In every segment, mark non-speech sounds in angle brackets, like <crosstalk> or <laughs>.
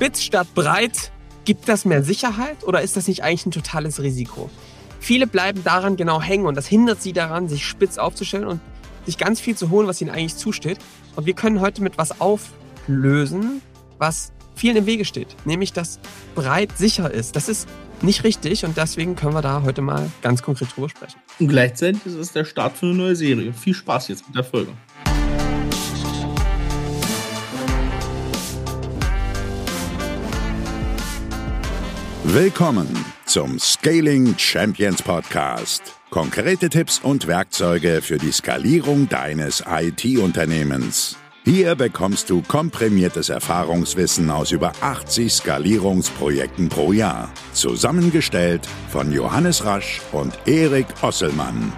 Spitz statt breit, gibt das mehr Sicherheit oder ist das nicht eigentlich ein totales Risiko? Viele bleiben daran genau hängen und das hindert sie daran, sich spitz aufzustellen und sich ganz viel zu holen, was ihnen eigentlich zusteht. Und wir können heute mit was auflösen, was vielen im Wege steht, nämlich dass breit sicher ist. Das ist nicht richtig und deswegen können wir da heute mal ganz konkret drüber sprechen. Und gleichzeitig ist es der Start für eine neue Serie. Viel Spaß jetzt mit der Folge. Willkommen zum Scaling Champions Podcast. Konkrete Tipps und Werkzeuge für die Skalierung deines IT-Unternehmens. Hier bekommst du komprimiertes Erfahrungswissen aus über 80 Skalierungsprojekten pro Jahr. Zusammengestellt von Johannes Rasch und Erik Osselmann.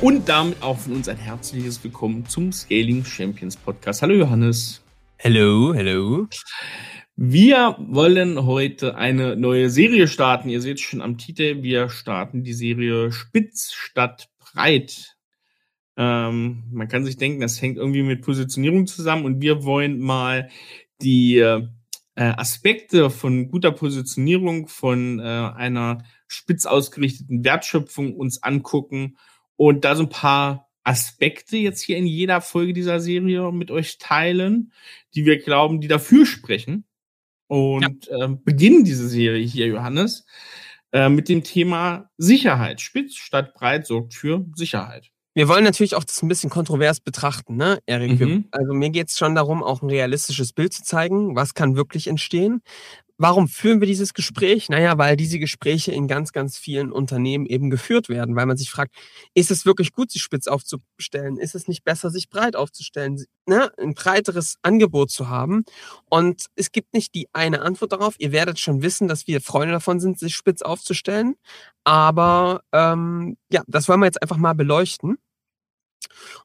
Und damit auch von uns ein herzliches Willkommen zum Scaling Champions Podcast. Hallo Johannes. Hello, hello. Wir wollen heute eine neue Serie starten. Ihr seht schon am Titel, wir starten die Serie Spitz statt Breit. Ähm, man kann sich denken, das hängt irgendwie mit Positionierung zusammen und wir wollen mal die äh, Aspekte von guter Positionierung, von äh, einer spitz ausgerichteten Wertschöpfung uns angucken und da so ein paar Aspekte jetzt hier in jeder Folge dieser Serie mit euch teilen, die wir glauben, die dafür sprechen. Und ja. äh, beginnen diese Serie hier, Johannes, äh, mit dem Thema Sicherheit. Spitz statt breit sorgt für Sicherheit. Wir wollen natürlich auch das ein bisschen kontrovers betrachten, ne, Erik? Mhm. Also mir geht es schon darum, auch ein realistisches Bild zu zeigen. Was kann wirklich entstehen? Warum führen wir dieses Gespräch? Naja, weil diese Gespräche in ganz, ganz vielen Unternehmen eben geführt werden, weil man sich fragt, ist es wirklich gut, sich spitz aufzustellen? Ist es nicht besser, sich breit aufzustellen? Ne? Ein breiteres Angebot zu haben. Und es gibt nicht die eine Antwort darauf. Ihr werdet schon wissen, dass wir Freunde davon sind, sich spitz aufzustellen. Aber ähm, ja, das wollen wir jetzt einfach mal beleuchten.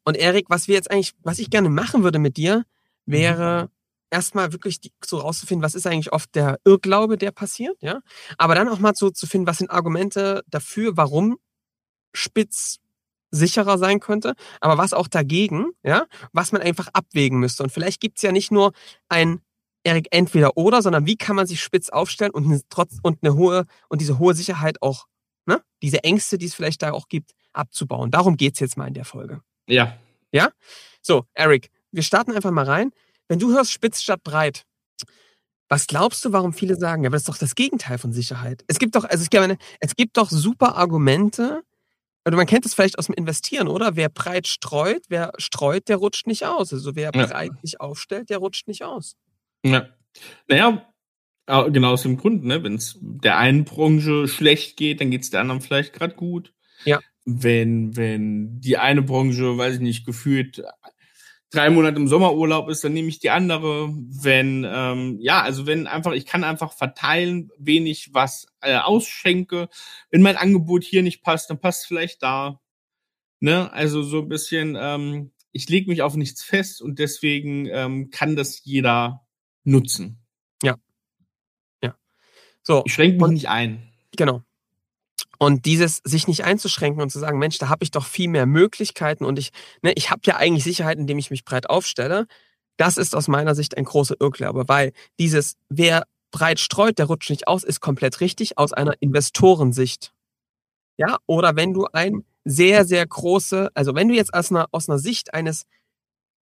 Und Erik, was wir jetzt eigentlich, was ich gerne machen würde mit dir, wäre erstmal wirklich die, so rauszufinden, was ist eigentlich oft der Irrglaube, der passiert, ja. Aber dann auch mal so zu finden, was sind Argumente dafür, warum Spitz sicherer sein könnte, aber was auch dagegen, ja, was man einfach abwägen müsste. Und vielleicht gibt's ja nicht nur ein Erik entweder oder, sondern wie kann man sich spitz aufstellen und eine, trotz und eine hohe und diese hohe Sicherheit auch, ne, diese Ängste, die es vielleicht da auch gibt, abzubauen. Darum geht's jetzt mal in der Folge. Ja. Ja? So, Eric, wir starten einfach mal rein. Wenn du hörst spitz statt breit, was glaubst du, warum viele sagen, ja, aber das ist doch das Gegenteil von Sicherheit. Es gibt doch, also ich meine, es gibt doch super Argumente, also man kennt es vielleicht aus dem Investieren, oder? Wer breit streut, wer streut, der rutscht nicht aus. Also wer ja. breit sich aufstellt, der rutscht nicht aus. Ja. Naja, genau aus dem Grund, ne? Wenn es der einen Branche schlecht geht, dann geht es der anderen vielleicht gerade gut. Ja. Wenn, wenn die eine Branche, weiß ich nicht, gefühlt drei Monate im Sommerurlaub ist, dann nehme ich die andere. Wenn, ähm, ja, also wenn einfach, ich kann einfach verteilen, wen ich was äh, ausschenke. Wenn mein Angebot hier nicht passt, dann passt es vielleicht da. Ne? Also so ein bisschen, ähm, ich lege mich auf nichts fest und deswegen ähm, kann das jeder nutzen. Ja. Ja. So. Ich schränke mich nicht ein. Genau. Und dieses sich nicht einzuschränken und zu sagen, Mensch, da habe ich doch viel mehr Möglichkeiten und ich, ne, ich habe ja eigentlich Sicherheit, indem ich mich breit aufstelle. Das ist aus meiner Sicht ein großer Irrglaube, weil dieses, wer breit streut, der rutscht nicht aus, ist komplett richtig aus einer Investorensicht. Ja, oder wenn du ein sehr, sehr große, also wenn du jetzt aus einer, aus einer Sicht eines,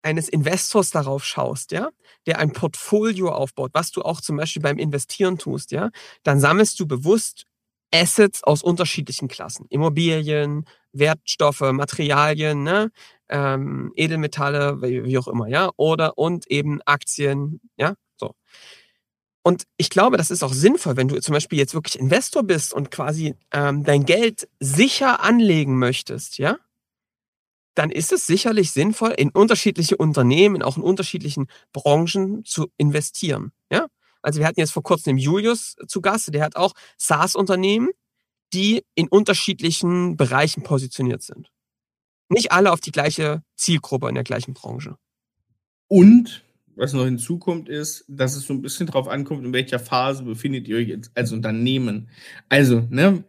eines Investors darauf schaust, ja, der ein Portfolio aufbaut, was du auch zum Beispiel beim Investieren tust, ja, dann sammelst du bewusst Assets aus unterschiedlichen Klassen. Immobilien, Wertstoffe, Materialien, ne? ähm, Edelmetalle, wie, auch immer, ja, oder und eben Aktien, ja, so. Und ich glaube, das ist auch sinnvoll, wenn du zum Beispiel jetzt wirklich Investor bist und quasi ähm, dein Geld sicher anlegen möchtest, ja, dann ist es sicherlich sinnvoll, in unterschiedliche Unternehmen, auch in unterschiedlichen Branchen zu investieren, ja. Also wir hatten jetzt vor kurzem den Julius zu Gast, der hat auch SaaS-Unternehmen, die in unterschiedlichen Bereichen positioniert sind. Nicht alle auf die gleiche Zielgruppe in der gleichen Branche. Und was noch hinzukommt, ist, dass es so ein bisschen drauf ankommt, in welcher Phase befindet ihr euch jetzt als Unternehmen. Also, ne,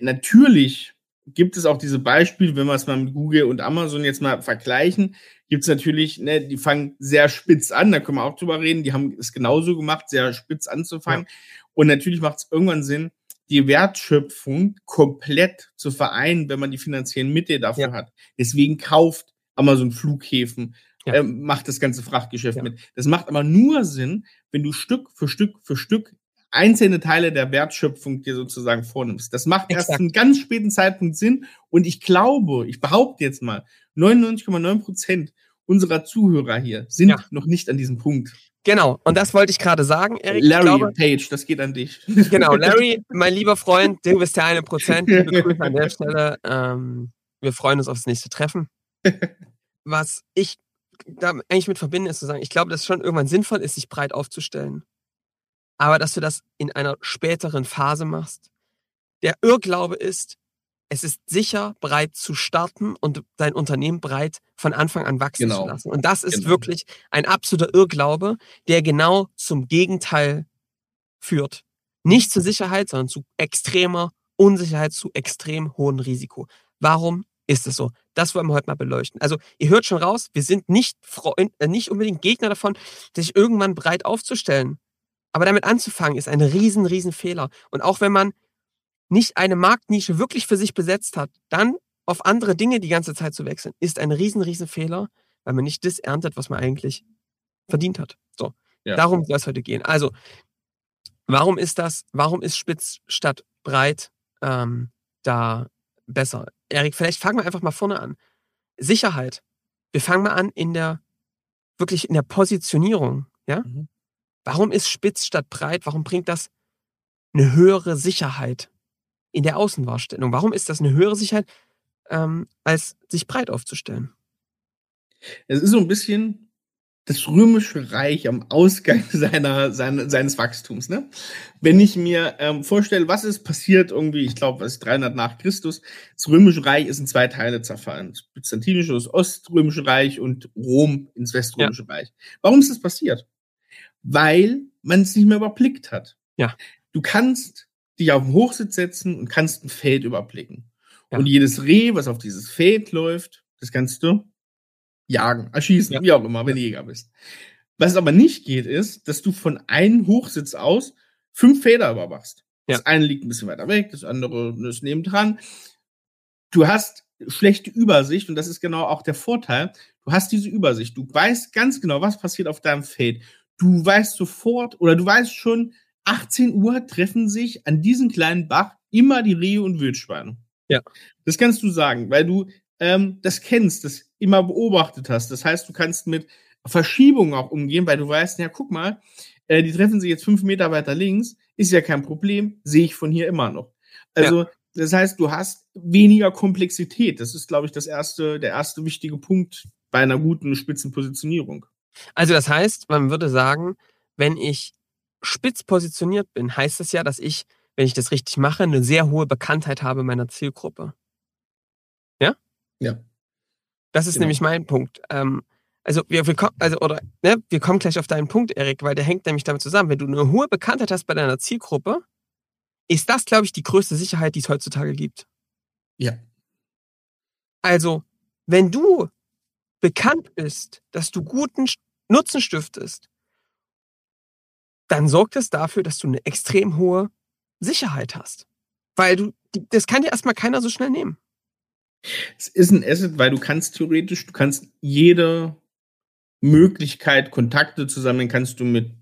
natürlich gibt es auch diese Beispiele, wenn wir es mal mit Google und Amazon jetzt mal vergleichen, gibt es natürlich, ne, die fangen sehr spitz an, da können wir auch drüber reden, die haben es genauso gemacht, sehr spitz anzufangen. Ja. Und natürlich macht es irgendwann Sinn, die Wertschöpfung komplett zu vereinen, wenn man die finanziellen Mittel dafür ja. hat. Deswegen kauft Amazon Flughäfen, ja. äh, macht das ganze Frachtgeschäft mit. Das macht aber nur Sinn, wenn du Stück für Stück für Stück einzelne Teile der Wertschöpfung dir sozusagen vornimmst. Das macht Exakt. erst einen ganz späten Zeitpunkt Sinn. Und ich glaube, ich behaupte jetzt mal, 99,9 Prozent unserer Zuhörer hier sind ja. noch nicht an diesem Punkt. Genau, und das wollte ich gerade sagen, Erik. Larry glaube, Page, das geht an dich. Genau, <laughs> Larry, mein lieber Freund, du bist der eine Prozent. Liebe Grüße an der Stelle. Ähm, wir freuen uns aufs nächste Treffen. Was ich da eigentlich mit verbinde, ist zu sagen, ich glaube, dass es schon irgendwann sinnvoll ist, sich breit aufzustellen. Aber dass du das in einer späteren Phase machst. Der Irrglaube ist, es ist sicher, breit zu starten und dein Unternehmen breit von Anfang an wachsen genau. zu lassen. Und das ist genau. wirklich ein absoluter Irrglaube, der genau zum Gegenteil führt. Nicht zur Sicherheit, sondern zu extremer Unsicherheit, zu extrem hohem Risiko. Warum ist es so? Das wollen wir heute mal beleuchten. Also ihr hört schon raus, wir sind nicht, äh, nicht unbedingt Gegner davon, sich irgendwann breit aufzustellen. Aber damit anzufangen ist ein riesen, riesen Fehler. Und auch wenn man nicht eine Marktnische wirklich für sich besetzt hat, dann auf andere Dinge die ganze Zeit zu wechseln, ist ein riesen, riesen Fehler, weil man nicht das erntet, was man eigentlich verdient hat. So, ja. darum soll es heute gehen. Also, warum ist das, warum ist spitz statt breit ähm, da besser? Erik, vielleicht fangen wir einfach mal vorne an. Sicherheit. Wir fangen mal an in der, wirklich in der Positionierung, ja? Mhm. Warum ist spitz statt breit? Warum bringt das eine höhere Sicherheit in der Außenwahrstellung? Warum ist das eine höhere Sicherheit, ähm, als sich breit aufzustellen? Es ist so ein bisschen das römische Reich am Ausgang <laughs> seiner, seine, seines Wachstums. Ne? Wenn ich mir ähm, vorstelle, was ist passiert irgendwie, ich glaube, was ist 300 nach Christus, das römische Reich ist in zwei Teile zerfallen. Das byzantinische, das oströmische Reich und Rom ins weströmische ja. Reich. Warum ist das passiert? Weil man es nicht mehr überblickt hat. Ja. Du kannst dich auf den Hochsitz setzen und kannst ein Feld überblicken. Ja. Und jedes Reh, was auf dieses Feld läuft, das kannst du jagen, erschießen, ja. wie auch immer, wenn du Jäger bist. Was aber nicht geht, ist, dass du von einem Hochsitz aus fünf Felder überwachst. Ja. Das eine liegt ein bisschen weiter weg, das andere ist nebendran. Du hast schlechte Übersicht und das ist genau auch der Vorteil. Du hast diese Übersicht. Du weißt ganz genau, was passiert auf deinem Feld. Du weißt sofort oder du weißt schon, 18 Uhr treffen sich an diesem kleinen Bach immer die Rehe und Wildschweine. Ja. Das kannst du sagen, weil du ähm, das kennst, das immer beobachtet hast. Das heißt, du kannst mit Verschiebungen auch umgehen, weil du weißt, ja, guck mal, äh, die treffen sich jetzt fünf Meter weiter links, ist ja kein Problem, sehe ich von hier immer noch. Also, ja. das heißt, du hast weniger Komplexität. Das ist, glaube ich, das erste, der erste wichtige Punkt bei einer guten Spitzenpositionierung. Also, das heißt, man würde sagen, wenn ich spitz positioniert bin, heißt das ja, dass ich, wenn ich das richtig mache, eine sehr hohe Bekanntheit habe meiner Zielgruppe. Ja? Ja. Das ist genau. nämlich mein Punkt. Ähm, also wir, wir kommen, also oder ne, wir kommen gleich auf deinen Punkt, Erik, weil der hängt nämlich damit zusammen. Wenn du eine hohe Bekanntheit hast bei deiner Zielgruppe, ist das, glaube ich, die größte Sicherheit, die es heutzutage gibt. Ja. Also, wenn du bekannt bist, dass du guten Nutzen stiftest, dann sorgt es dafür, dass du eine extrem hohe Sicherheit hast. Weil du, das kann dir erstmal keiner so schnell nehmen. Es ist ein Asset, weil du kannst theoretisch, du kannst jede Möglichkeit, Kontakte zu sammeln, kannst du mit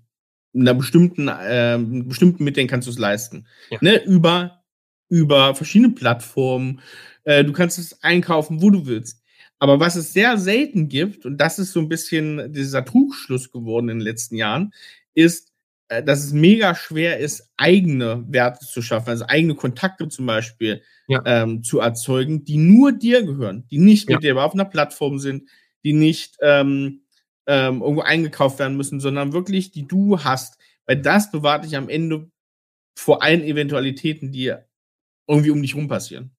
einer bestimmten, äh, bestimmten Mitteln kannst du es leisten. Ja. Ne? Über, über verschiedene Plattformen. Äh, du kannst es einkaufen, wo du willst. Aber was es sehr selten gibt, und das ist so ein bisschen dieser Trugschluss geworden in den letzten Jahren, ist, äh, dass es mega schwer ist, eigene Werte zu schaffen, also eigene Kontakte zum Beispiel ja. ähm, zu erzeugen, die nur dir gehören, die nicht mit dir auf einer Plattform sind, die nicht ähm, ähm, irgendwo eingekauft werden müssen, sondern wirklich, die du hast. Weil das bewahrt dich am Ende vor allen Eventualitäten, die irgendwie um dich rum passieren.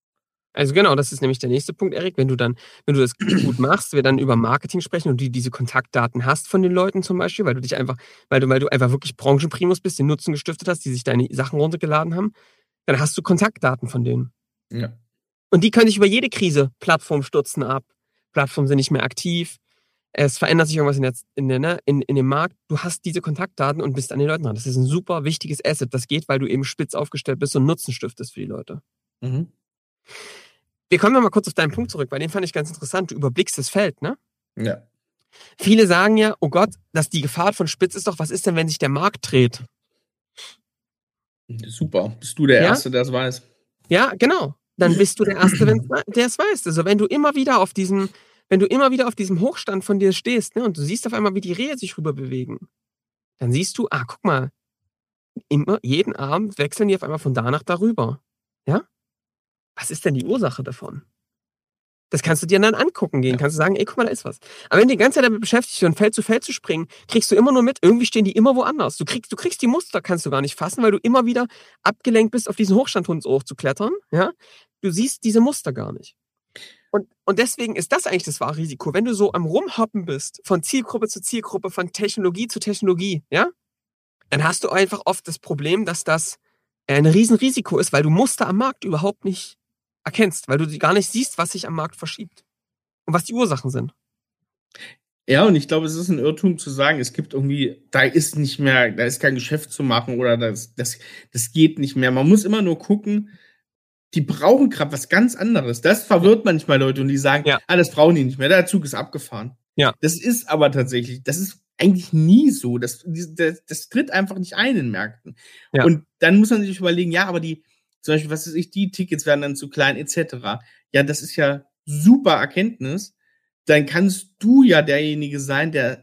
Also genau, das ist nämlich der nächste Punkt, Erik. Wenn du dann, wenn du das <clears throat> gut machst, wir dann über Marketing sprechen und du diese Kontaktdaten hast von den Leuten zum Beispiel, weil du dich einfach, weil du, weil du einfach wirklich Branchenprimus bist, den Nutzen gestiftet hast, die sich deine Sachen runtergeladen haben, dann hast du Kontaktdaten von denen. Ja. Und die können sich über jede Krise Plattform stürzen ab. Plattformen sind nicht mehr aktiv. Es verändert sich irgendwas in, der, in, der, ne, in, in dem Markt. Du hast diese Kontaktdaten und bist an den Leuten dran. Das ist ein super wichtiges Asset. Das geht, weil du eben spitz aufgestellt bist und Nutzen stiftest für die Leute. Mhm. Wir kommen nochmal kurz auf deinen Punkt zurück, weil den fand ich ganz interessant. Du überblickst das Feld, ne? Ja. Viele sagen ja, oh Gott, dass die Gefahr von Spitz ist doch, was ist denn, wenn sich der Markt dreht? Super. Bist du der Ja? Erste, der es weiß? Ja, genau. Dann bist du der Erste, der es weiß. Also wenn du immer wieder auf diesem, wenn du immer wieder auf diesem Hochstand von dir stehst, ne, und du siehst auf einmal, wie die Rehe sich rüber bewegen, dann siehst du, ah, guck mal, immer, jeden Abend wechseln die auf einmal von da nach darüber. Ja? Was ist denn die Ursache davon? Das kannst du dir dann angucken gehen. Ja. Kannst du sagen, ey, guck mal, da ist was. Aber wenn du die ganze Zeit damit beschäftigt bist, von Feld zu Feld zu springen, kriegst du immer nur mit, irgendwie stehen die immer woanders. Du kriegst, du kriegst die Muster, kannst du gar nicht fassen, weil du immer wieder abgelenkt bist, auf diesen Hochstand hochzuklettern. Ja? Du siehst diese Muster gar nicht. Und, und deswegen ist das eigentlich das wahre Risiko. Wenn du so am Rumhoppen bist, von Zielgruppe zu Zielgruppe, von Technologie zu Technologie, ja, dann hast du einfach oft das Problem, dass das ein Riesenrisiko ist, weil du Muster am Markt überhaupt nicht erkennst, weil du gar nicht siehst, was sich am Markt verschiebt und was die Ursachen sind. Ja, und ich glaube, es ist ein Irrtum zu sagen, es gibt irgendwie, da ist nicht mehr, da ist kein Geschäft zu machen oder das, das, das geht nicht mehr. Man muss immer nur gucken, die brauchen gerade was ganz anderes. Das verwirrt manchmal Leute und die sagen, Ja. ah, das brauchen die nicht mehr, der Zug ist abgefahren. Ja. Das ist aber tatsächlich, das ist eigentlich nie so. Das, das, das tritt einfach nicht ein in Märkten. Ja. Und dann muss man sich überlegen, ja, aber die, zum Beispiel, was weiß ich, die Tickets werden dann zu klein, etc. Ja, das ist ja super Erkenntnis. Dann kannst du ja derjenige sein, der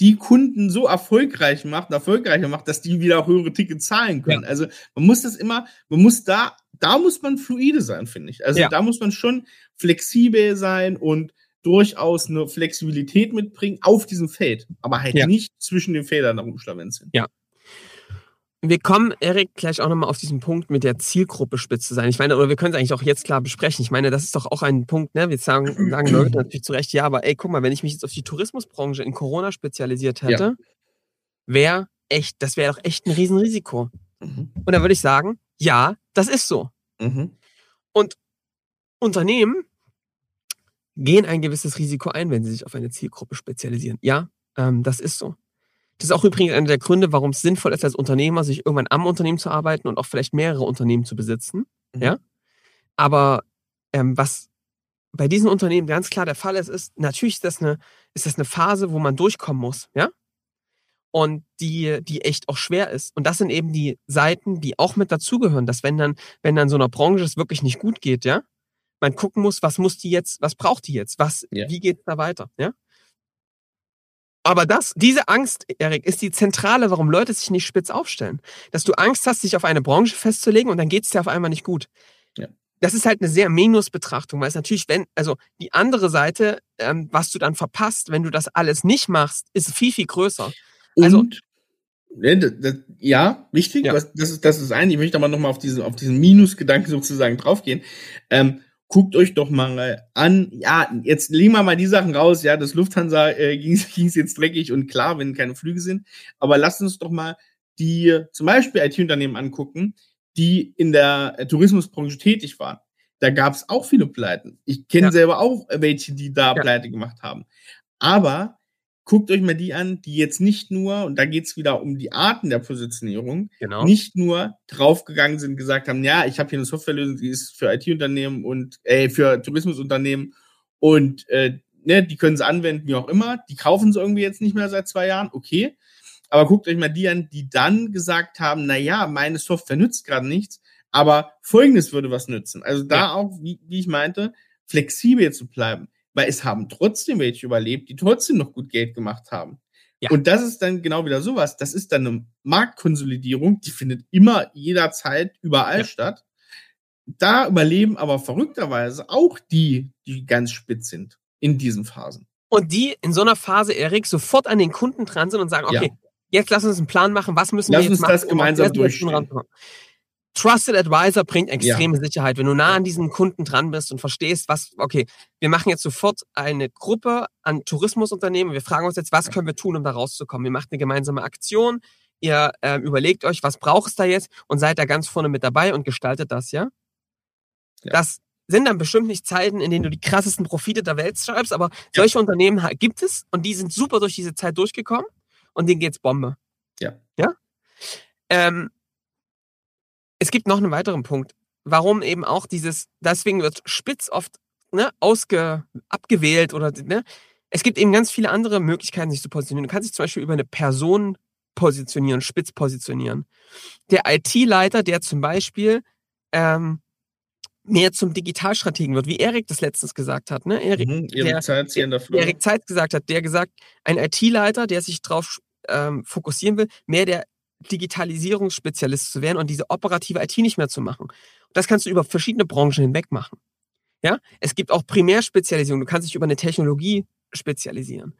die Kunden so erfolgreich macht, erfolgreicher macht, dass die wieder auch höhere Tickets zahlen können. Also man muss das immer, man muss da, da muss man fluide sein, finde ich. Also Ja. da muss man schon flexibel sein und durchaus eine Flexibilität mitbringen auf diesem Feld, aber halt Ja. nicht zwischen den Feldern herumschlawenzeln. Wir kommen, Erik, gleich auch nochmal auf diesen Punkt mit der Zielgruppe spitz zu sein. Ich meine, oder wir können es eigentlich auch jetzt klar besprechen. Ich meine, das ist doch auch ein Punkt, ne? Wir sagen, sagen <clears throat> Leute natürlich zu Recht, ja, aber ey, guck mal, wenn ich mich jetzt auf die Tourismusbranche in Corona spezialisiert hätte, wäre echt, das wäre doch echt ein Riesenrisiko. Mhm. Und da würde ich sagen, ja, das ist so. Mhm. Unternehmen gehen ein gewisses Risiko ein, wenn sie sich auf eine Zielgruppe spezialisieren. Ja, ähm, das ist so. Das ist auch übrigens einer der Gründe, warum es sinnvoll ist, als Unternehmer sich irgendwann am Unternehmen zu arbeiten und auch vielleicht mehrere Unternehmen zu besitzen. Mhm. Ja. Aber ähm, was bei diesen Unternehmen ganz klar der Fall ist, ist, natürlich ist das eine, ist das eine Phase, wo man durchkommen muss, ja? Und die, die echt auch schwer ist. Und das sind eben die Seiten, die auch mit dazugehören, dass wenn dann, wenn dann so einer Branche es wirklich nicht gut geht, ja, man gucken muss, was muss die jetzt, was braucht die jetzt, was, Ja. wie geht's da weiter, ja? Aber das, diese Angst, Erik, ist die Zentrale, warum Leute sich nicht spitz aufstellen. Dass du Angst hast, dich auf eine Branche festzulegen und dann geht's dir auf einmal nicht gut. Ja. Das ist halt eine sehr Minus-Betrachtung, weil es natürlich, wenn, also die andere Seite, ähm, was du dann verpasst, wenn du das alles nicht machst, ist viel, viel größer. Und Also- ja, richtig. Ja. Das ist das ist ein. Ich möchte aber noch mal auf diesen auf diesen Minusgedanken sozusagen draufgehen. Ähm, guckt euch doch mal an. Ja, jetzt legen wir mal die Sachen raus. Ja, das Lufthansa äh, <laughs> ging es jetzt dreckig und klar, wenn keine Flüge sind. Aber lasst uns doch mal die zum Beispiel IT-Unternehmen angucken, die in der äh, Tourismusbranche tätig waren. Da gab es auch viele Pleiten. Ich kenne Ja. selber auch welche, die da Ja. Pleite gemacht haben. Aber guckt euch mal die an, die jetzt nicht nur, und da geht's wieder um die Arten der Positionierung, Genau. nicht nur draufgegangen sind, gesagt haben, ja, ich habe hier eine Softwarelösung, die ist für IT-Unternehmen und äh, für Tourismusunternehmen und äh, ne, die können sie anwenden, wie auch immer. Die kaufen sie irgendwie jetzt nicht mehr seit zwei Jahren, okay. Aber guckt euch mal die an, die dann gesagt haben, na ja, meine Software nützt gerade nichts, aber Folgendes würde was nützen. Also da Ja. auch, wie, wie ich meinte, flexibel zu bleiben, weil es haben trotzdem welche überlebt, die trotzdem noch gut Geld gemacht haben. Ja. Und das ist dann genau wieder sowas. Das ist dann eine Marktkonsolidierung, die findet immer jederzeit überall Ja. statt. Da überleben aber verrückterweise auch die, die ganz spitz sind in diesen Phasen. Und die in so einer Phase, Erik, sofort an den Kunden dran sind und sagen, Ja. okay, jetzt lass uns einen Plan machen, was müssen Lass wir jetzt uns machen, das um gemeinsam auf die Situation durchstehen. Trusted Advisor bringt extreme Sicherheit. Wenn du nah an diesen Kunden dran bist und verstehst, was, okay, wir machen jetzt sofort eine Gruppe an Tourismusunternehmen. Wir fragen uns jetzt, was können wir tun, um da rauszukommen? Ihr macht eine gemeinsame Aktion. Ihr ähm, überlegt euch, was braucht es da jetzt und seid da ganz vorne mit dabei und gestaltet das, ja? Ja. Das sind dann bestimmt nicht Zeiten, in denen du die krassesten Profite der Welt schreibst, aber solche Unternehmen gibt es und die sind super durch diese Zeit durchgekommen und denen geht's Bombe. Ja. Ja? Ähm, es gibt noch einen weiteren Punkt, warum eben auch dieses, deswegen wird Spitz oft ne, ausge, abgewählt oder ne, es gibt eben ganz viele andere Möglichkeiten, sich zu positionieren. Du kannst dich zum Beispiel über eine Person positionieren, spitz positionieren. Der IT-Leiter, der zum Beispiel ähm, mehr zum Digitalstrategen wird, wie Erik das letztens gesagt hat. Ne? Erik, Mhm, der- Zeit der der. Erik Zeit gesagt hat, der gesagt, ein IT-Leiter, der sich darauf ähm, fokussieren will, mehr der Digitalisierungsspezialist zu werden und diese operative IT nicht mehr zu machen. Das kannst du über verschiedene Branchen hinweg machen. Ja, es gibt auch Primärspezialisierung. Du kannst dich über eine Technologie spezialisieren.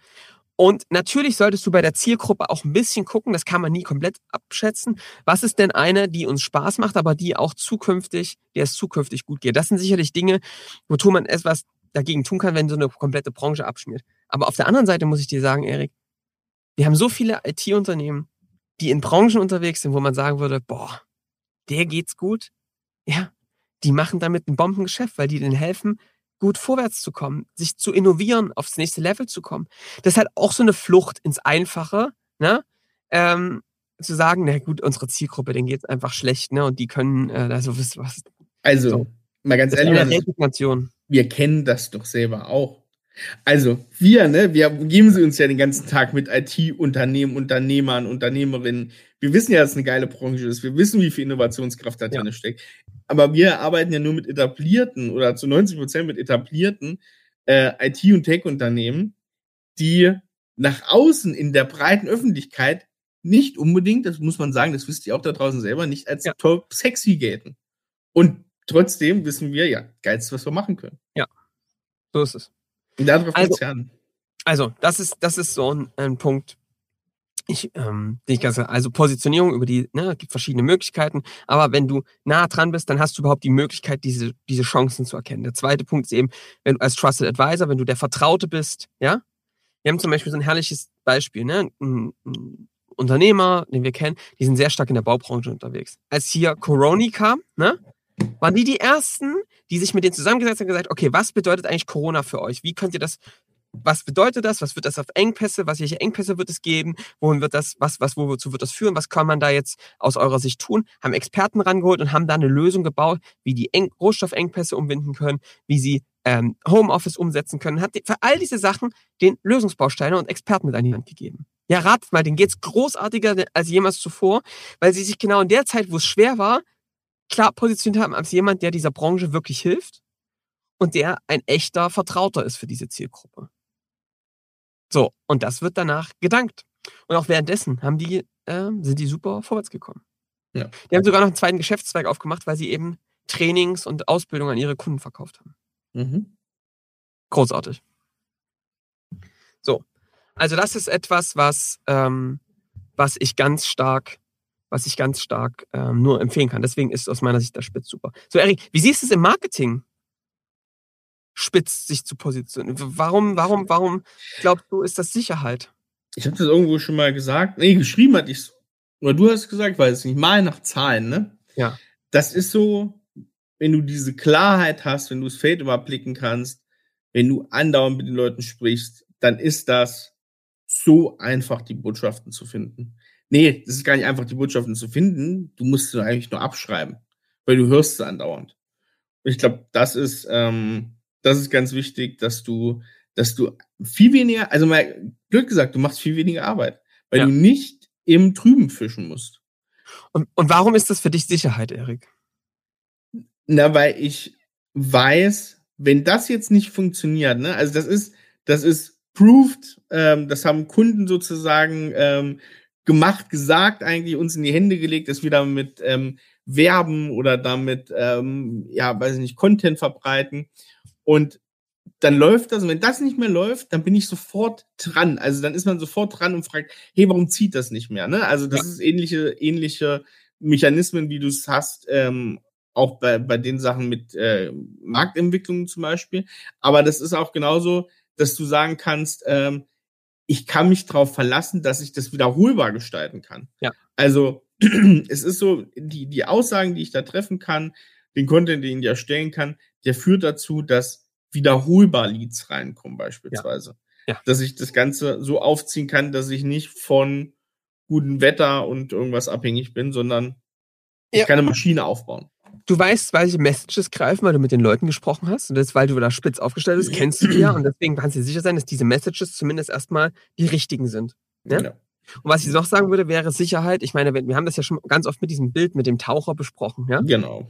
Und natürlich solltest du bei der Zielgruppe auch ein bisschen gucken, das kann man nie komplett abschätzen. Was ist denn eine, die uns Spaß macht, aber die auch zukünftig, der es zukünftig gut geht? Das sind sicherlich Dinge, wozu man etwas dagegen tun kann, wenn so eine komplette Branche abschmiert. Aber auf der anderen Seite muss ich dir sagen, Erik, wir haben so viele IT-Unternehmen, die in Branchen unterwegs sind, wo man sagen würde, boah, der geht's gut. Ja, die machen damit ein Bombengeschäft, weil die denen helfen, gut vorwärts zu kommen, sich zu innovieren, aufs nächste Level zu kommen. Das ist halt auch so eine Flucht ins Einfache, ne? Ähm, zu sagen, na gut, unsere Zielgruppe, denen geht's einfach schlecht, ne? Und die können äh, da so was, was Also, So. mal ganz das ehrlich, Resignation. wir kennen das doch selber auch. Also, wir, ne, wir geben sie uns ja den ganzen Tag mit IT-Unternehmen, Unternehmern, Unternehmerinnen. Wir wissen ja, dass es eine geile Branche ist. Wir wissen, wie viel Innovationskraft da Ja. drin steckt. Aber wir arbeiten ja nur mit etablierten oder zu 90 Prozent mit etablierten äh, IT- und Tech-Unternehmen, die nach außen in der breiten Öffentlichkeit nicht unbedingt, das muss man sagen, das wisst ihr auch da draußen selber, nicht als Ja. top sexy gelten. Und trotzdem wissen wir, ja, geilste, was wir machen können. So ist es. Darauf Also- an. Also, das ist, das ist so ein, ein Punkt. Ich, ähm, den ich ganz, also Positionierung über die, ne, gibt verschiedene Möglichkeiten, aber wenn du nah dran bist, dann hast du überhaupt die Möglichkeit, diese, diese Chancen zu erkennen. Der zweite Punkt ist eben, wenn du als Trusted Advisor, wenn du der Vertraute bist, ja, wir haben zum Beispiel so ein herrliches Beispiel, ne, ein, ein Unternehmer, den wir kennen, die sind sehr stark in der Baubranche unterwegs. Als hier Corona kam, ne, waren die die ersten, die sich mit denen zusammengesetzt haben und gesagt, okay, was bedeutet eigentlich Corona für euch? Wie könnt ihr das was bedeutet das? Was wird das auf Engpässe? Was welche Engpässe wird es geben? Wohin wird das, was, was, wozu wird das führen? Was kann man da jetzt aus eurer Sicht tun? Haben Experten rangeholt und haben da eine Lösung gebaut, wie die Eng Rohstoffengpässe umwinden können, wie sie ähm, Homeoffice umsetzen können. Hat für all diese Sachen den Lösungsbausteine und Experten mit an die Hand gegeben. Ja, ratet mal, denen geht's großartiger als jemals zuvor, weil sie sich genau in der Zeit, wo es schwer war, klar positioniert haben als jemand, der dieser Branche wirklich hilft und der ein echter Vertrauter ist für diese Zielgruppe. So, und das wird danach gedankt. Und auch währenddessen haben die, ähm, sind die super vorwärts gekommen. Ja. Die haben sogar noch einen zweiten Geschäftszweig aufgemacht, weil sie eben Trainings und Ausbildung an ihre Kunden verkauft haben. Mhm. Großartig. So, also das ist etwas, was, ähm, was ich ganz stark, was ich ganz stark ähm, nur empfehlen kann. Deswegen ist aus meiner Sicht der Spitz super. So, Erik, wie siehst du es im Marketing? Spitz sich zu positionieren. Warum, warum, warum glaubst du, ist das Sicherheit? Ich habe das irgendwo schon mal gesagt. Nee, geschrieben hatte ich Oder du hast gesagt, weiß es nicht, mal nach Zahlen, ne? Ja. Das ist so, wenn du diese Klarheit hast, wenn du das Feld überblicken kannst, wenn du andauernd mit den Leuten sprichst, dann ist das so einfach, die Botschaften zu finden. Nee, das ist gar nicht einfach, die Botschaften zu finden. Du musst sie eigentlich nur abschreiben, weil du hörst sie andauernd. Und ich glaube, das ist, ähm, das ist ganz wichtig, dass du, dass du viel weniger, also mal blöd gesagt, du machst viel weniger Arbeit, weil Ja. du nicht im Trüben fischen musst. Und, und warum ist das für dich Sicherheit, Erik? Na, weil ich weiß, wenn das jetzt nicht funktioniert, ne, also das ist, das ist proved, ähm, das haben Kunden sozusagen ähm, gemacht, gesagt, eigentlich uns in die Hände gelegt, dass wir damit ähm, werben oder damit, ähm, ja, weiß ich nicht, Content verbreiten. Und dann läuft das. Und wenn das nicht mehr läuft, dann bin ich sofort dran. Also dann ist man sofort dran und fragt, hey, warum zieht das nicht mehr? Ne? Also das Ja. ist ähnliche, ähnliche Mechanismen, wie du es hast, ähm, auch bei, bei den Sachen mit äh, Marktentwicklungen zum Beispiel. Aber das ist auch genauso, dass du sagen kannst, ähm, ich kann mich darauf verlassen, dass ich das wiederholbar gestalten kann. Ja. Also <clears throat> es ist so, die, die Aussagen, die ich da treffen kann, den Content, den ich erstellen kann, der führt dazu, dass wiederholbar Leads reinkommen beispielsweise. Ja. Ja. Dass ich das Ganze so aufziehen kann, dass ich nicht von gutem Wetter und irgendwas abhängig bin, sondern Ja. ich kann eine Maschine aufbauen. Du weißt, welche Messages greifen, weil du mit den Leuten gesprochen hast. Und das, weil du da spitz aufgestellt bist, kennst du die ja. Und deswegen kannst du dir sicher sein, dass diese Messages zumindest erstmal die richtigen sind. Ja? Ja. Und was ich noch sagen würde, wäre Sicherheit. Ich meine, wir haben das ja schon ganz oft mit diesem Bild mit dem Taucher besprochen. Ja? Genau.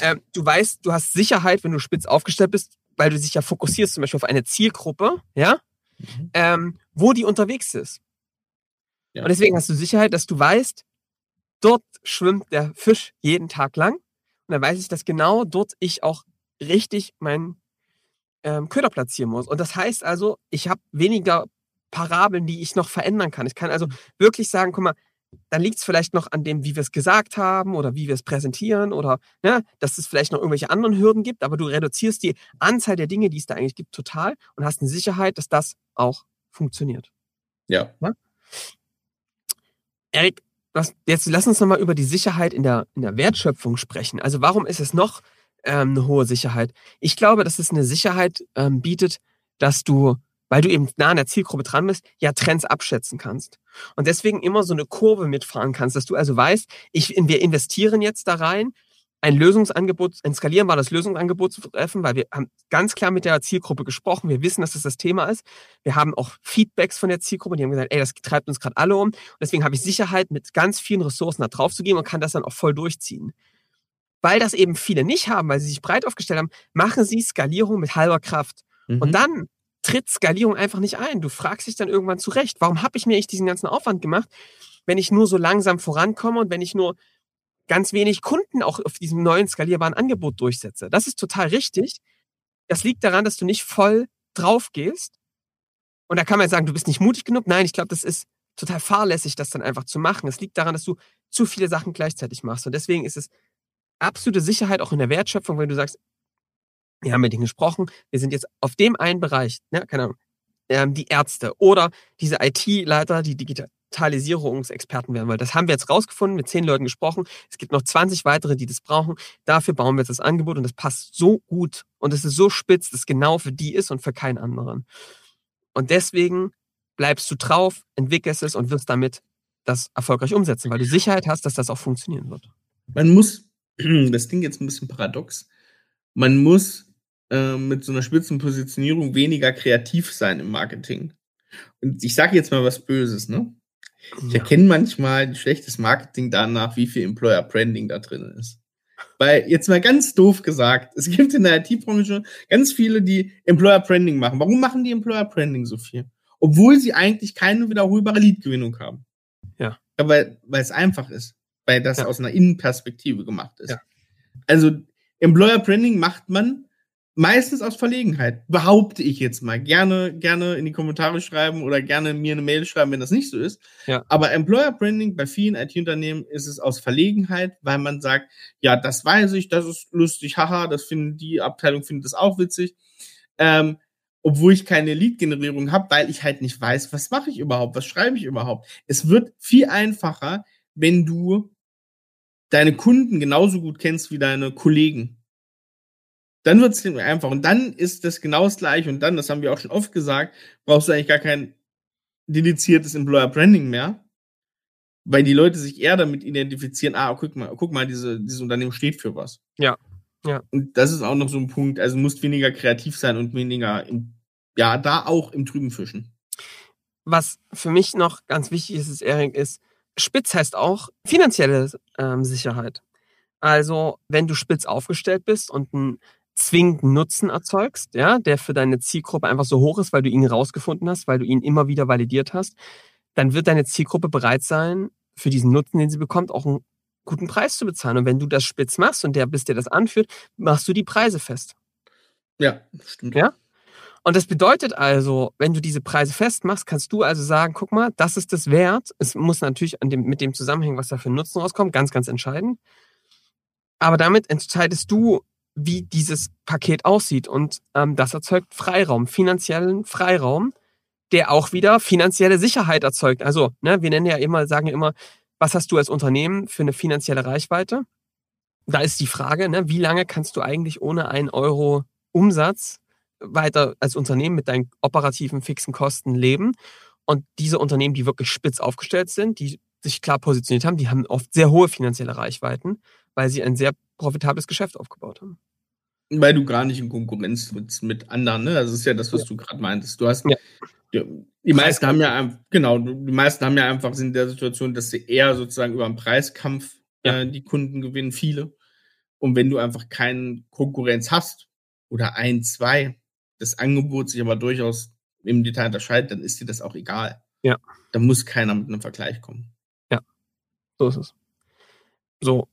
Ähm, du weißt, du hast Sicherheit, wenn du spitz aufgestellt bist, weil du dich ja fokussierst zum Beispiel auf eine Zielgruppe, ja, Mhm. ähm, wo die unterwegs ist. Ja. Und deswegen hast du Sicherheit, dass du weißt, dort schwimmt der Fisch jeden Tag lang. Und dann weiß ich, dass genau dort ich auch richtig meinen ähm, Köder platzieren muss. Und das heißt also, ich habe weniger Parabeln, die ich noch verändern kann. Ich kann also wirklich sagen, guck mal, dann liegt es vielleicht noch an dem, wie wir es gesagt haben oder wie wir es präsentieren oder ne, dass es vielleicht noch irgendwelche anderen Hürden gibt, aber du reduzierst die Anzahl der Dinge, die es da eigentlich gibt, total und hast eine Sicherheit, dass das auch funktioniert. Ja. Erik, was, jetzt lass uns nochmal über die Sicherheit in der, in der Wertschöpfung sprechen. Also warum ist es noch ähm, eine hohe Sicherheit? Ich glaube, dass es eine Sicherheit ähm, bietet, dass du, weil du eben nah an der Zielgruppe dran bist, ja Trends abschätzen kannst. Und deswegen immer so eine Kurve mitfahren kannst, dass du also weißt, ich, wir investieren jetzt da rein, ein Lösungsangebot, ein skalierbares Lösungsangebot zu treffen, weil wir haben ganz klar mit der Zielgruppe gesprochen. Wir wissen, dass das das Thema ist. Wir haben auch Feedbacks von der Zielgruppe, die haben gesagt, ey, das treibt uns gerade alle um. Und deswegen habe ich Sicherheit, mit ganz vielen Ressourcen da drauf zu geben und kann das dann auch voll durchziehen. Weil das eben viele nicht haben, weil sie sich breit aufgestellt haben, machen sie Skalierung mit halber Kraft. Mhm. Und dann tritt Skalierung einfach nicht ein. Du fragst dich dann irgendwann zurecht, warum habe ich mir echt diesen ganzen Aufwand gemacht, wenn ich nur so langsam vorankomme und wenn ich nur ganz wenig Kunden auch auf diesem neuen skalierbaren Angebot durchsetze. Das ist total richtig. Das liegt daran, dass du nicht voll drauf gehst. Und da kann man sagen, du bist nicht mutig genug. Nein, ich glaube, das ist total fahrlässig, das dann einfach zu machen. Es liegt daran, dass du zu viele Sachen gleichzeitig machst. Und deswegen ist es absolute Sicherheit auch in der Wertschöpfung, wenn du sagst, wir haben mit denen gesprochen, wir sind jetzt auf dem einen Bereich, ne, keine Ahnung, ähm, die Ärzte oder diese IT-Leiter, die Digitalisierungsexperten werden, weil das haben wir jetzt rausgefunden, mit zehn Leuten gesprochen. Es gibt noch 20 weitere, die das brauchen. Dafür bauen wir jetzt das Angebot und das passt so gut und es ist so spitz, dass es genau für die ist und für keinen anderen. Und deswegen bleibst du drauf, entwickelst es und wirst damit das erfolgreich umsetzen, weil du Sicherheit hast, dass das auch funktionieren wird. Man muss, <clears throat> das klingt jetzt ein bisschen paradox, man muss äh, mit so einer Spitzenpositionierung weniger kreativ sein im Marketing. Und ich sage jetzt mal was Böses, ne? Ich erkenne manchmal schlechtes Marketing danach, wie viel Employer Branding da drin ist. Weil, jetzt mal ganz doof gesagt, es gibt in der IT-Branche ganz viele, die Employer Branding machen. Warum machen die Employer Branding so viel? Obwohl sie eigentlich keine wiederholbare Lead-Gewinnung haben. Ja. ja weil, weil es einfach ist. Weil das Ja. aus einer Innenperspektive gemacht ist. Ja. Also, Employer Branding macht man meistens aus Verlegenheit. Behaupte ich jetzt mal. Gerne, gerne in die Kommentare schreiben oder gerne mir eine Mail schreiben, wenn das nicht so ist. Ja. Aber Employer Branding bei vielen IT-Unternehmen ist es aus Verlegenheit, weil man sagt, ja, das weiß ich, das ist lustig, haha, das finden die Abteilung findet das auch witzig. Ähm, obwohl ich keine Lead-Generierung habe, weil ich halt nicht weiß, was mache ich überhaupt, was schreibe ich überhaupt. Es wird viel einfacher, wenn du deine Kunden genauso gut kennst wie deine Kollegen. Dann wird es einfach. Und dann ist das genau das gleiche. Und dann, das haben wir auch schon oft gesagt, brauchst du eigentlich gar kein dediziertes Employer Branding mehr, weil die Leute sich eher damit identifizieren, ah, guck mal, guck mal, diese, dieses Unternehmen steht für was. Ja, ja. Und das ist auch noch so ein Punkt, also du musst weniger kreativ sein und weniger, im, ja, da auch im Trüben fischen. Was für mich noch ganz wichtig ist, Erik, ist, spitz heißt auch finanzielle ähm, Sicherheit. Also, wenn du spitz aufgestellt bist und einen zwingenden Nutzen erzeugst, ja, der für deine Zielgruppe einfach so hoch ist, weil du ihn rausgefunden hast, weil du ihn immer wieder validiert hast, dann wird deine Zielgruppe bereit sein, für diesen Nutzen, den sie bekommt, auch einen guten Preis zu bezahlen. Und wenn du das spitz machst und der, bis dir das anführt, machst du die Preise fest. Ja, stimmt. Ja? Und das bedeutet also, wenn du diese Preise festmachst, kannst du also sagen, guck mal, das ist das wert. Es muss natürlich an dem, mit dem zusammenhängen, was da für Nutzen rauskommt, ganz, ganz entscheidend. Aber damit entscheidest du, wie dieses Paket aussieht. Und ähm, das erzeugt Freiraum, finanziellen Freiraum, der auch wieder finanzielle Sicherheit erzeugt. Also, ne, wir nennen ja immer, sagen immer, was hast du als Unternehmen für eine finanzielle Reichweite? da ist die Frage, ne, wie lange kannst du eigentlich ohne einen Euro Umsatz weiter als Unternehmen mit deinen operativen fixen Kosten leben? Und diese Unternehmen, die wirklich spitz aufgestellt sind, die sich klar positioniert haben, die haben oft sehr hohe finanzielle Reichweiten, weil sie ein sehr profitables Geschäft aufgebaut haben. Weil du gar nicht in Konkurrenz mit, mit anderen, ne? Das ist ja das, was ja. du gerade meintest. Du hast, ja. die, die meisten haben ja, genau, die meisten haben ja einfach in der Situation, dass sie eher sozusagen über einen Preiskampf ja. äh, die Kunden gewinnen, viele. Und wenn du einfach keine Konkurrenz hast oder ein, zwei, das Angebot sich aber durchaus im Detail unterscheidet, dann ist dir das auch egal. Ja. Da muss keiner mit einem Vergleich kommen. Ja, so ist es. So.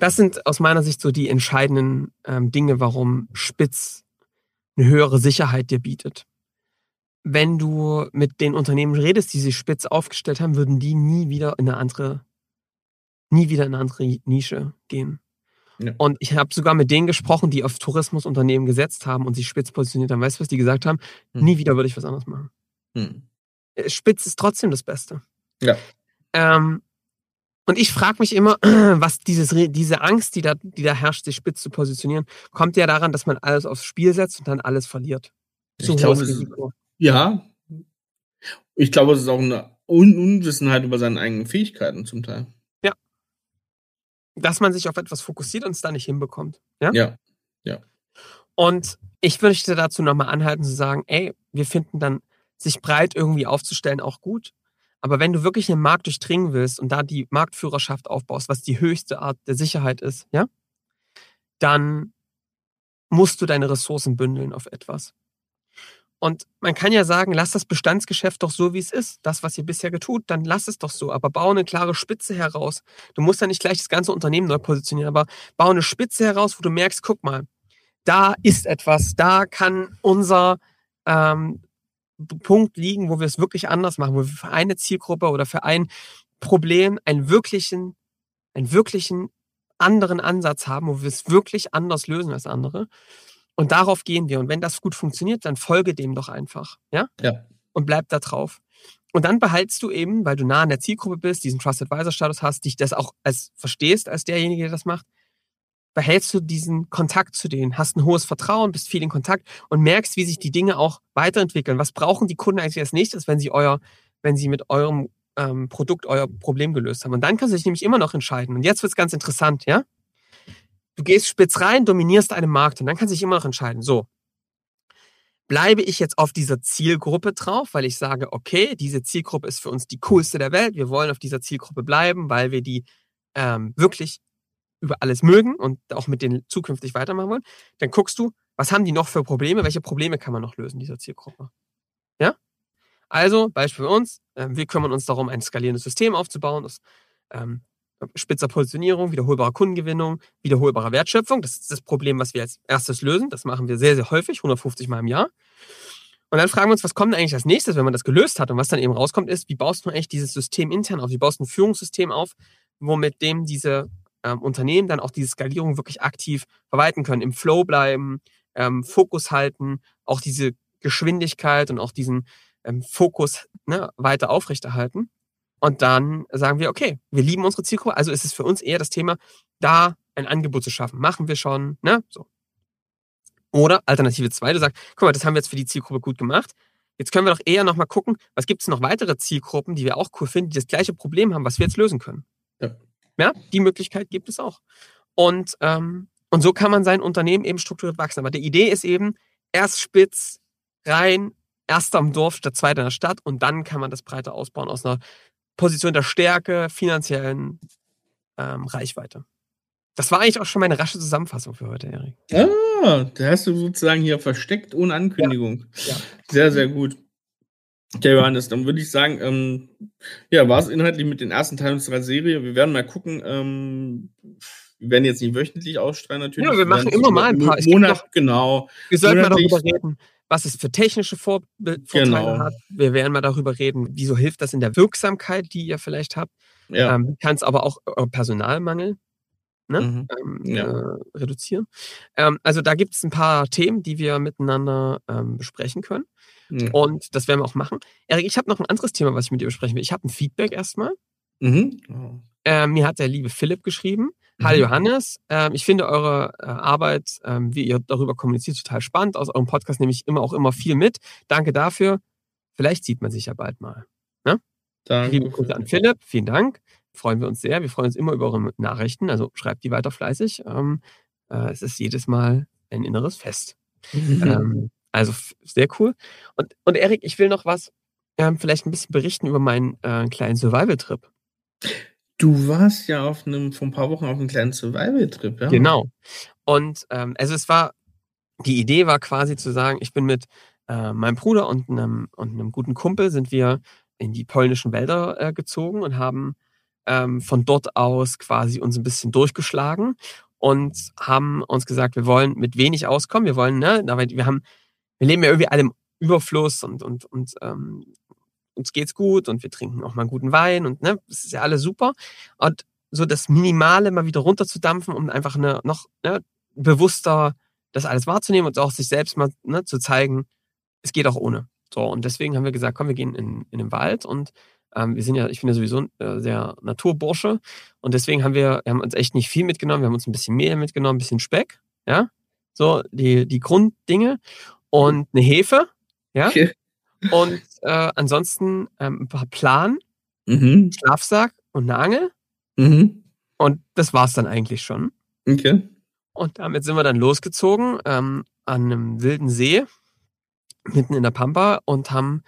Das sind aus meiner Sicht so die entscheidenden ähm, Dinge, warum Spitz eine höhere Sicherheit dir bietet. Wenn du mit den Unternehmen redest, die sich spitz aufgestellt haben, würden die nie wieder in eine andere, nie wieder in eine andere Nische gehen. Ja. Und ich habe sogar mit denen gesprochen, die auf Tourismusunternehmen gesetzt haben und sich spitz positioniert haben. Weißt du, was die gesagt haben? Hm. Nie wieder würde ich was anderes machen. Hm. Äh, spitz ist trotzdem das Beste. Ja. Ähm, und ich frage mich immer, <clears throat> was dieses, diese Angst, die da, die da herrscht, sich spitz zu positionieren, kommt ja daran, dass man alles aufs Spiel setzt und dann alles verliert. ich glaube, ist, ja. Ich glaube, es ist auch eine Un Unwissenheit über seine eigenen Fähigkeiten zum Teil dass man sich auf etwas fokussiert und es da nicht hinbekommt. Ja. Ja. ja. Und ich möchte dazu nochmal anhalten zu sagen, ey, wir finden dann, sich breit irgendwie aufzustellen auch gut. Aber wenn du wirklich einen Markt durchdringen willst und da die Marktführerschaft aufbaust, was die höchste Art der Sicherheit ist, ja, dann musst du deine Ressourcen bündeln auf etwas. Und man kann ja sagen, lass das Bestandsgeschäft doch so, wie es ist. Das, was ihr bisher getut, dann lass es doch so. Aber bau eine klare Spitze heraus. Du musst ja nicht gleich das ganze Unternehmen neu positionieren, aber bau eine Spitze heraus, wo du merkst, guck mal, da ist etwas, da kann unser ähm, Punkt liegen, wo wir es wirklich anders machen, wo wir für eine Zielgruppe oder für ein Problem einen wirklichen, einen wirklichen anderen Ansatz haben, wo wir es wirklich anders lösen als andere. Und darauf gehen wir. Und wenn das gut funktioniert, dann folge dem doch einfach. Ja? Ja. Und bleib da drauf. Und dann behaltst du eben, weil du nah an der Zielgruppe bist, diesen Trusted Advisor Status hast, dich das auch als verstehst als derjenige, der das macht, behältst du diesen Kontakt zu denen, hast ein hohes Vertrauen, bist viel in Kontakt und merkst, wie sich die Dinge auch weiterentwickeln. Was brauchen die Kunden eigentlich als nächstes, wenn sie euer, wenn sie mit eurem ähm, Produkt euer Problem gelöst haben? Und dann kannst du dich nämlich immer noch entscheiden. Und jetzt wird's ganz interessant, ja? Du gehst spitz rein, dominierst einen Markt und dann kannst du dich immer noch entscheiden. So, bleibe ich jetzt auf dieser Zielgruppe drauf, weil ich sage, okay, diese Zielgruppe ist für uns die coolste der Welt. Wir wollen auf dieser Zielgruppe bleiben, weil wir die ähm, wirklich über alles mögen und auch mit denen zukünftig weitermachen wollen. Dann guckst du, was haben die noch für Probleme? Welche Probleme kann man noch lösen dieser Zielgruppe? Ja? Also, Beispiel für uns, äh, wir kümmern uns darum, ein skalierendes System aufzubauen, das ähm, spitzer Positionierung, wiederholbare Kundengewinnung, wiederholbare Wertschöpfung. Das ist das Problem, was wir als erstes lösen. Das machen wir sehr, sehr häufig, 150 Mal im Jahr. Und dann fragen wir uns, was kommt eigentlich als nächstes, wenn man das gelöst hat? Und was dann eben rauskommt, ist, wie baust du eigentlich dieses System intern auf? Wie baust du ein Führungssystem auf, womit dem diese ähm, Unternehmen dann auch diese Skalierung wirklich aktiv verwalten können, im Flow bleiben, ähm, Fokus halten, auch diese Geschwindigkeit und auch diesen ähm, Fokus ne, weiter aufrechterhalten. Und dann sagen wir, okay, wir lieben unsere Zielgruppe, also ist es für uns eher das Thema, da ein Angebot zu schaffen. Machen wir schon, ne? So. Oder Alternative 2, du sagst, guck mal, das haben wir jetzt für die Zielgruppe gut gemacht. Jetzt können wir doch eher nochmal gucken, was gibt es noch weitere Zielgruppen, die wir auch cool finden, die das gleiche Problem haben, was wir jetzt lösen können. Ja, ja die Möglichkeit gibt es auch. Und, ähm, und so kann man sein Unternehmen eben strukturiert wachsen. Aber die Idee ist eben, erst spitz, rein, erster im Dorf statt zweiter in der Stadt und dann kann man das breiter ausbauen aus einer Position der Stärke, finanziellen ähm, Reichweite. Das war eigentlich auch schon meine rasche Zusammenfassung für heute, Erik. Ah, da hast du sozusagen hier versteckt ohne Ankündigung. Ja. ja. Sehr, sehr gut. Der Johannes, dann würde ich sagen, ähm, ja, war es inhaltlich mit den ersten Teilen unserer Serie. Wir werden mal gucken. Ähm, wir werden jetzt nicht wöchentlich ausstrahlen, natürlich. Ja, wir machen immer mal ein paar. Monat, genau. Wir sollten mal darüber reden, was es für technische Vor Vorteile genau. hat. Wir werden mal darüber reden, wieso hilft das in der Wirksamkeit, die ihr vielleicht habt. Ja. Ähm, Kann es aber auch äh, Personalmangel ne? Mhm. Ähm, ja. äh, reduzieren. Ähm, also da gibt es ein paar Themen, die wir miteinander ähm, besprechen können. Ja. Und das werden wir auch machen. Erik, ich habe noch ein anderes Thema, was ich mit dir besprechen will. Ich habe ein Feedback erstmal. Mhm. Oh. Äh, mir hat der liebe Philipp geschrieben, Hallo Johannes, ähm, ich finde eure äh, Arbeit, ähm, wie ihr darüber kommuniziert, total spannend. Aus eurem Podcast nehme ich immer auch immer viel mit. Danke dafür. Vielleicht sieht man sich ja bald mal. Ne? Danke. Liebe Grüße an Philipp, vielen Dank. Freuen wir uns sehr. Wir freuen uns immer über eure Nachrichten, also schreibt die weiter fleißig. Ähm, äh, es ist jedes Mal ein inneres Fest. <laughs> ähm, also sehr cool. Und, und Erik, ich will noch was, ähm, vielleicht ein bisschen berichten über meinen äh, kleinen Survival-Trip. Du warst ja auf einem, vor ein paar Wochen auf einem kleinen Survival-Trip, ja? Genau. Und ähm, also es war, die Idee war quasi zu sagen, ich bin mit äh, meinem Bruder und einem, und einem guten Kumpel sind wir in die polnischen Wälder äh, gezogen und haben ähm, von dort aus quasi uns ein bisschen durchgeschlagen und haben uns gesagt, wir wollen mit wenig auskommen, wir wollen, ne, wir haben, wir leben ja irgendwie alle im Überfluss und, und, und ähm, uns geht's gut und wir trinken auch mal guten Wein und ne, das ist ja alles super. Und so das Minimale mal wieder runterzudampfen, um einfach eine, noch ne, bewusster das alles wahrzunehmen und auch sich selbst mal ne, zu zeigen, es geht auch ohne. So, und deswegen haben wir gesagt, komm, wir gehen in, in den Wald und ähm, wir sind ja, ich bin ja sowieso äh, sehr Naturbursche und deswegen haben wir, wir haben uns echt nicht viel mitgenommen, wir haben uns ein bisschen Mehl mitgenommen, ein bisschen Speck, ja, so die, die Grunddinge und eine Hefe, ja, Okay. und äh, ansonsten ähm, ein paar Plan, Mhm. Schlafsack und eine Angel Mhm. und das war's dann eigentlich schon. Okay. Und damit sind wir dann losgezogen ähm, an einem wilden See mitten in der Pampa und haben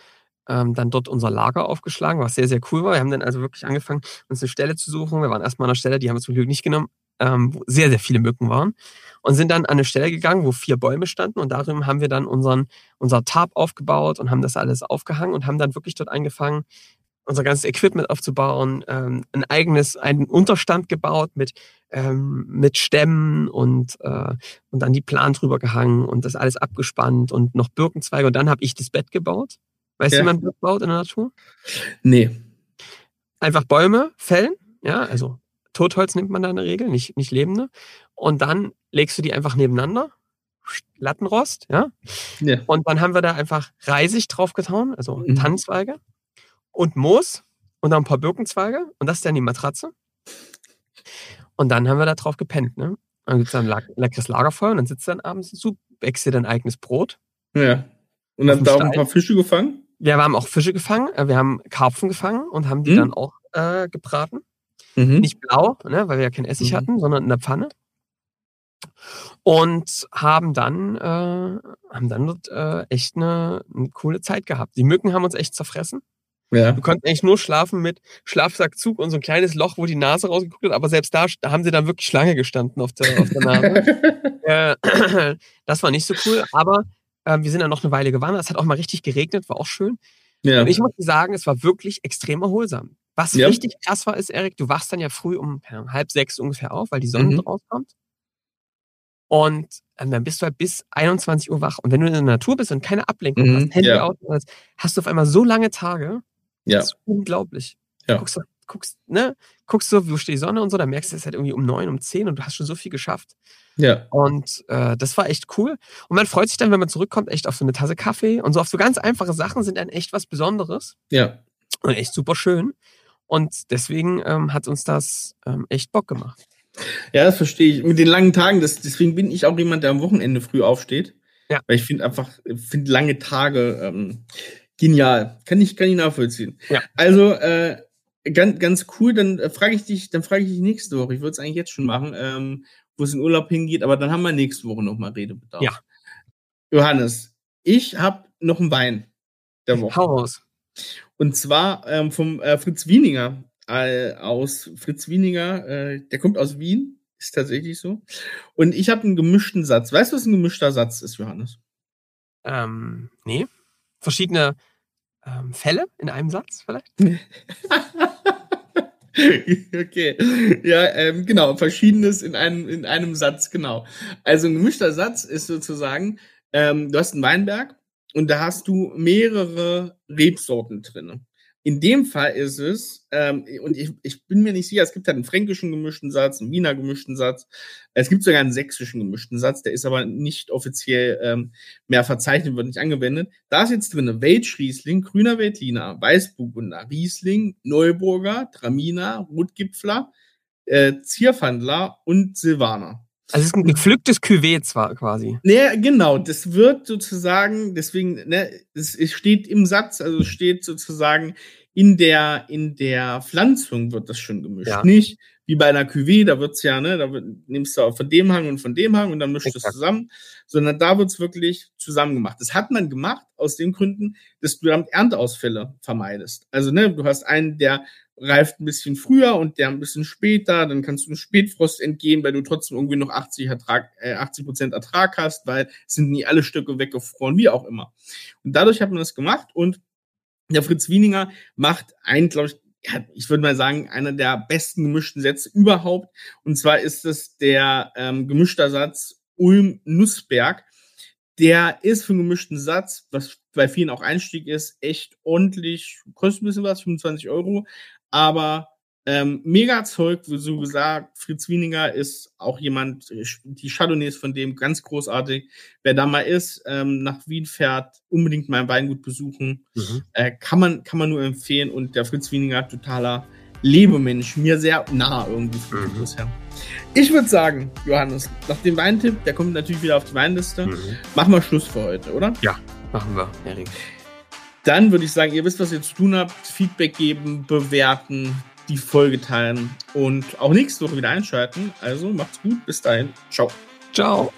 ähm, dann dort unser Lager aufgeschlagen, was sehr, sehr cool war. Wir haben dann also wirklich angefangen, uns eine Stelle zu suchen. Wir waren erstmal an einer Stelle, die haben wir zum Glück nicht genommen, ähm, wo sehr, sehr viele Mücken waren. Und sind dann an eine Stelle gegangen, wo vier Bäume standen und darin haben wir dann unseren, unser Tarp aufgebaut und haben das alles aufgehangen und haben dann wirklich dort angefangen, unser ganzes Equipment aufzubauen, ähm, ein eigenes, einen Unterstand gebaut mit, ähm, mit Stämmen und, äh, und dann die Plan drüber gehangen und das alles abgespannt und noch Birkenzweige und dann habe ich das Bett gebaut. Weißt du, Ja. wie man Bett baut in der Natur? Nee. Einfach Bäume fällen, ja, also Totholz nimmt man da in der Regel, nicht, nicht lebende. Und dann legst du die einfach nebeneinander, Lattenrost, ja, Ja. und dann haben wir da einfach Reisig draufgetan, also Mhm. Tannenzweige und Moos und dann ein paar Birkenzweige und das ist dann die Matratze. Und dann haben wir da drauf gepennt, ne? Dann gibt's dann lag- leckeres Lagerfeuer und dann sitzt du dann abends dazu, bäckst dir dein eigenes Brot. Ja. Und dann da auch ein paar Fische gefangen? Wir haben auch Fische gefangen, äh, wir haben Karpfen gefangen und haben die Mhm. dann auch äh, gebraten. Mhm. Nicht blau, ne, weil wir ja keinen Essig Mhm. hatten, sondern in der Pfanne. Und haben dann, äh, haben dann dort äh, echt eine, eine coole Zeit gehabt. Die Mücken haben uns echt zerfressen. Ja. Wir konnten eigentlich nur schlafen mit Schlafsackzug und so ein kleines Loch, wo die Nase rausgeguckt hat, aber selbst da, da haben sie dann wirklich Schlange gestanden auf der, auf der Nase. <laughs> äh, <clears throat> das war nicht so cool, aber äh, wir sind dann noch eine Weile gewandert. Es hat auch mal richtig geregnet, war auch schön. ja. Und ich muss dir sagen, es war wirklich extrem erholsam. Was Ja. richtig krass war, ist, Erik, du wachst dann ja früh um halb sechs ungefähr auf, weil die Sonne Mhm. rauskommt. Und ähm, dann bist du halt bis 21 Uhr wach. Und wenn du in der Natur bist und keine Ablenkung Mhm, hast, Handy ja. aus, hast du auf einmal so lange Tage. Ja. Das ist unglaublich. Ja. Guckst, du, guckst, ne, guckst so, wo steht die Sonne und so, dann merkst du es halt irgendwie um neun, um zehn und du hast schon so viel geschafft. Ja. Und äh, das war echt cool. Und man freut sich dann, wenn man zurückkommt, echt auf so eine Tasse Kaffee und so auf so ganz einfache Sachen sind dann echt was Besonderes Ja. und echt super schön. Und deswegen ähm, hat uns das ähm, echt Bock gemacht. Ja, das verstehe ich. Mit den langen Tagen, das, deswegen bin ich auch jemand, der am Wochenende früh aufsteht. Ja. Weil ich finde einfach, finde lange Tage ähm, genial. Kann ich, kann ich nachvollziehen. Ja. Also, äh, ganz, ganz cool, dann äh, frage ich dich, dann frage ich dich nächste Woche. Ich würde es eigentlich jetzt schon machen, ähm, wo es in Urlaub hingeht, aber dann haben wir nächste Woche nochmal Redebedarf. Ja. Johannes, ich habe noch einen Wein der Woche. Hau raus. Und zwar ähm, vom äh, Fritz Wieninger äh, aus Fritz Wieninger, äh, der kommt aus Wien, ist tatsächlich so. Und ich habe einen gemischten Satz. Weißt du, was ein gemischter Satz ist, Johannes? Ähm, nee. Verschiedene ähm, Fälle in einem Satz vielleicht? <laughs> okay. Ja, ähm, genau, verschiedenes in einem, in einem Satz, genau. Also ein gemischter Satz ist sozusagen, ähm, du hast einen Weinberg und da hast du mehrere Rebsorten drinne. In dem Fall ist es, ähm, und ich, ich bin mir nicht sicher, es gibt halt einen fränkischen gemischten Satz, einen Wiener gemischten Satz, es gibt sogar einen sächsischen gemischten Satz, der ist aber nicht offiziell ähm, mehr verzeichnet, wird nicht angewendet. Da ist jetzt drin Weltschriesling, grüner Veltliner, Weißburgunder, Riesling, Neuburger, Traminer, Rotgipfler, äh, Zierfandler und Silvaner. Also es ist ein gepflücktes Cuvée zwar quasi. Ne, genau, das wird sozusagen, deswegen, ne, es, es steht im Satz, also es steht sozusagen in der, in der Pflanzung wird das schon gemischt. Ja. Nicht wie bei einer Cuvée, da wird's ja, ne, da wird, nimmst du auch von dem Hang und von dem Hang und dann mischst du es zusammen, sondern da wird's wirklich zusammen gemacht. Das hat man gemacht aus den Gründen, dass du damit Ernteausfälle vermeidest. Also, ne, du hast einen, der reift ein bisschen früher und der ein bisschen später, dann kannst du einem Spätfrost entgehen, weil du trotzdem irgendwie noch 80 Ertrag, äh, 80 Prozent Ertrag hast, weil es sind nie alle Stücke weggefroren, wie auch immer. Und dadurch hat man das gemacht und der Fritz Wieninger macht einen, glaube ich, ich würde mal sagen, einer der besten gemischten Sätze überhaupt. Und zwar ist es der ähm, gemischter Satz Ulm-Nussberg. Der ist für einen gemischten Satz, was bei vielen auch Einstieg ist, echt ordentlich, kostet ein bisschen was, 25 Euro aber ähm, mega Zeug, wie so gesagt, Fritz Wieninger ist auch jemand, die Chardonnays von dem ganz großartig. Wer da mal ist, ähm, nach Wien fährt, unbedingt mal ein Weingut besuchen. Mhm. Äh, kann, man, kann man nur empfehlen. Und der Fritz Wieninger, totaler Lebemensch, mir sehr nah irgendwie von mhm. bisher. Ich würde sagen, Johannes, nach dem Weintipp, der kommt natürlich wieder auf die Weinliste. Mhm. Machen wir Schluss für heute, oder? Ja, machen wir, Erik. Dann würde ich sagen, ihr wisst, was ihr zu tun habt. Feedback geben, bewerten, die Folge teilen und auch nächste Woche wieder einschalten. Also macht's gut. Bis dahin. Ciao. Ciao.